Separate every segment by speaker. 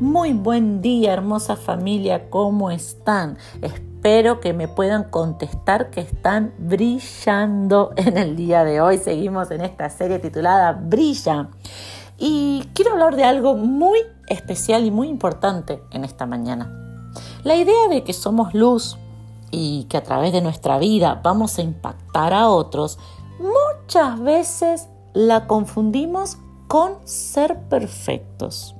Speaker 1: Muy buen día, hermosa familia, ¿cómo están? Espero que me puedan contestar que están brillando en el día de hoy. Seguimos en esta serie titulada Brilla. Y quiero hablar de algo muy especial y muy importante en esta mañana. La idea de que somos luz y que a través de nuestra vida vamos a impactar a otros, muchas veces la confundimos con ser perfectos.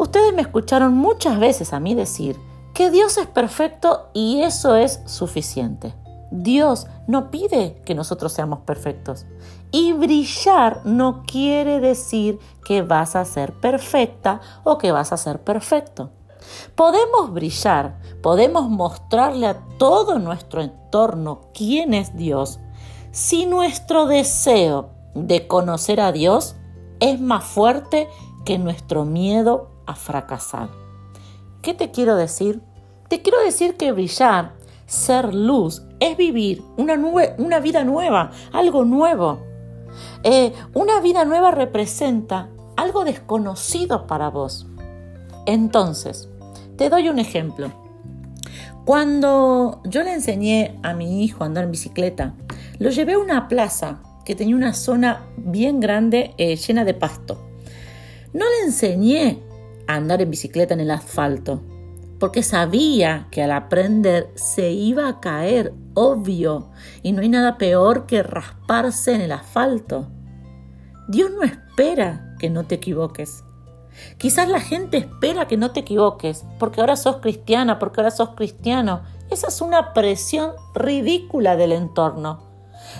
Speaker 1: Ustedes me escucharon muchas veces a mí decir que Dios es perfecto y eso es suficiente. Dios no pide que nosotros seamos perfectos. Y brillar no quiere decir que vas a ser perfecta o que vas a ser perfecto. Podemos brillar, podemos mostrarle a todo nuestro entorno quién es Dios si nuestro deseo de conocer a Dios es más fuerte que nuestro miedo fracasar. ¿Qué te quiero decir? Te quiero decir que brillar, ser luz, es vivir una, una vida nueva, algo nuevo. Eh, una vida nueva representa algo desconocido para vos. Entonces, te doy un ejemplo. Cuando yo le enseñé a mi hijo a andar en bicicleta, lo llevé a una plaza que tenía una zona bien grande eh, llena de pasto. No le enseñé andar en bicicleta en el asfalto, porque sabía que al aprender se iba a caer, obvio, y no hay nada peor que rasparse en el asfalto. Dios no espera que no te equivoques. Quizás la gente espera que no te equivoques, porque ahora sos cristiana, porque ahora sos cristiano. Esa es una presión ridícula del entorno.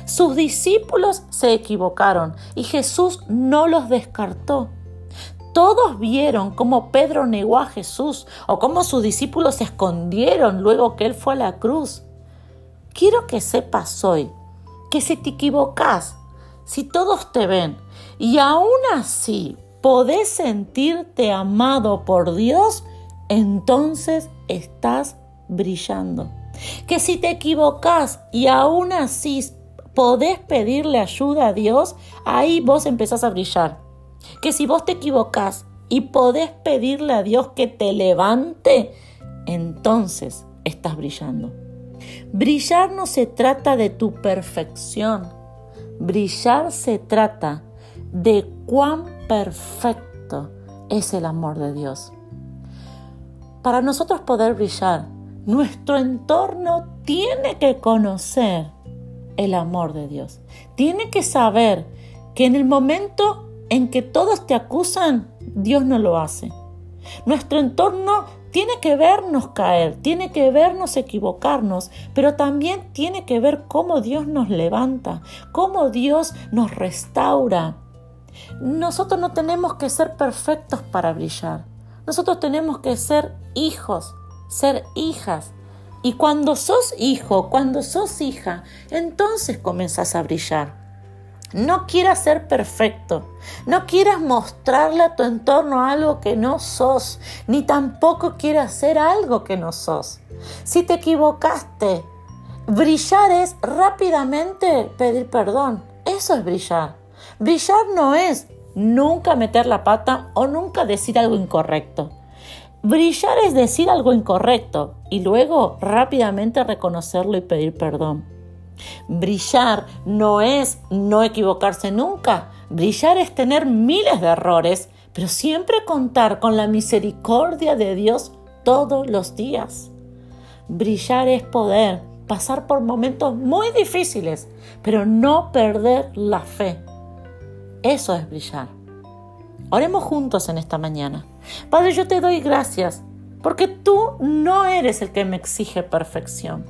Speaker 1: Sus discípulos se equivocaron y Jesús no los descartó. Todos vieron cómo Pedro negó a Jesús o cómo sus discípulos se escondieron luego que Él fue a la cruz. Quiero que sepas hoy que si te equivocas, si todos te ven y aún así podés sentirte amado por Dios, entonces estás brillando. Que si te equivocas y aún así podés pedirle ayuda a Dios, ahí vos empezás a brillar que si vos te equivocas y podés pedirle a Dios que te levante, entonces estás brillando. Brillar no se trata de tu perfección. Brillar se trata de cuán perfecto es el amor de Dios. Para nosotros poder brillar, nuestro entorno tiene que conocer el amor de Dios. Tiene que saber que en el momento en que todos te acusan, Dios no lo hace. Nuestro entorno tiene que vernos caer, tiene que vernos equivocarnos, pero también tiene que ver cómo Dios nos levanta, cómo Dios nos restaura. Nosotros no tenemos que ser perfectos para brillar. Nosotros tenemos que ser hijos, ser hijas. Y cuando sos hijo, cuando sos hija, entonces comenzás a brillar. No quieras ser perfecto. No quieras mostrarle a tu entorno algo que no sos, ni tampoco quieras hacer algo que no sos. Si te equivocaste, brillar es rápidamente pedir perdón. Eso es brillar. Brillar no es nunca meter la pata o nunca decir algo incorrecto. Brillar es decir algo incorrecto y luego rápidamente reconocerlo y pedir perdón. Brillar no es no equivocarse nunca. Brillar es tener miles de errores, pero siempre contar con la misericordia de Dios todos los días. Brillar es poder pasar por momentos muy difíciles, pero no perder la fe. Eso es brillar. Oremos juntos en esta mañana. Padre, yo te doy gracias porque tú no eres el que me exige perfección.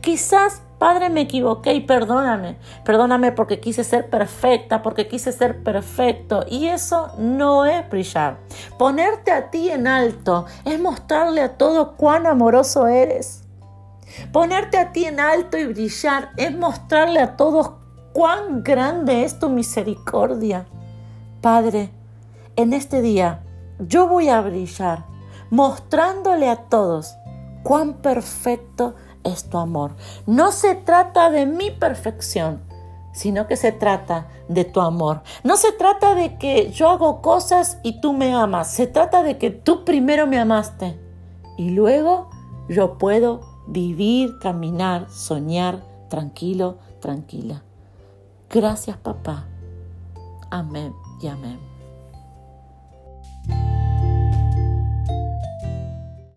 Speaker 1: Quizás Padre, me equivoqué y perdóname. Perdóname porque quise ser perfecta, porque quise ser perfecto. Y eso no es brillar. Ponerte a ti en alto es mostrarle a todo cuán amoroso eres. Ponerte a ti en alto y brillar es mostrarle a todos cuán grande es tu misericordia. Padre, en este día yo voy a brillar, mostrándole a todos cuán perfecto es tu amor. No se trata de mi perfección, sino que se trata de tu amor. No se trata de que yo hago cosas y tú me amas, se trata de que tú primero me amaste y luego yo puedo vivir, caminar, soñar tranquilo, tranquila. Gracias papá. Amén y amén.